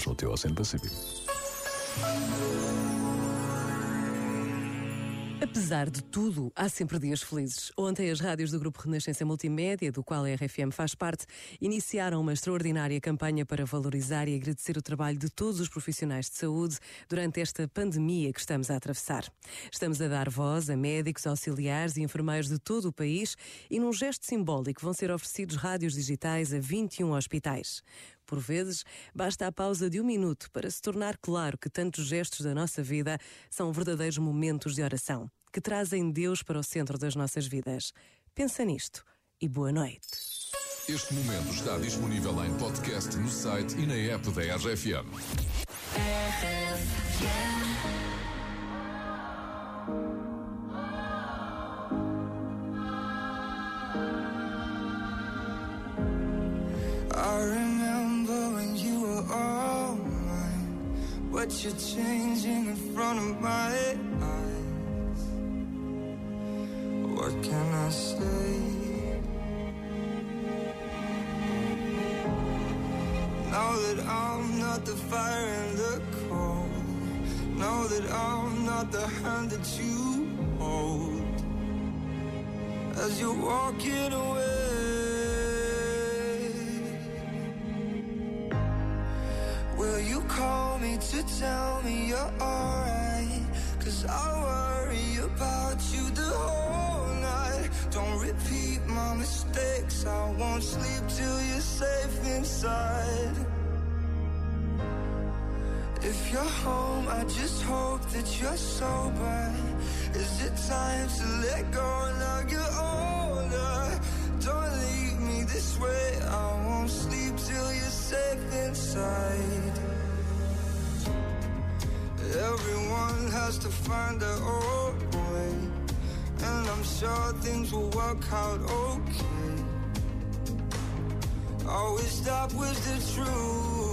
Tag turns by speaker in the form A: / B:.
A: Ocean Hotel Ocean Pacific.
B: Apesar de tudo, há sempre dias felizes. Ontem, as rádios do Grupo Renascença Multimédia, do qual a RFM faz parte, iniciaram uma extraordinária campanha para valorizar e agradecer o trabalho de todos os profissionais de saúde durante esta pandemia que estamos a atravessar. Estamos a dar voz a médicos, auxiliares e enfermeiros de todo o país e, num gesto simbólico, vão ser oferecidos rádios digitais a 21 hospitais. Por vezes, basta a pausa de um minuto para se tornar claro que tantos gestos da nossa vida são verdadeiros momentos de oração, que trazem Deus para o centro das nossas vidas. Pensa nisto e boa noite.
A: Este momento está disponível em podcast no site e na app da RFM.
C: I remember but you're changing in front of my eyes. What can I say? Now that I'm not the fire and the cold, know that I'm not the hand that you hold as you're walking away. You call me to tell me you're alright? Cause I worry about you the whole night. Don't repeat my mistakes. I won't sleep till you're safe inside. If you're home, I just hope that you're sober. Is it time to let go now you're inside. Everyone has to find their own way. And I'm sure things will work out okay. Always stop with the truth.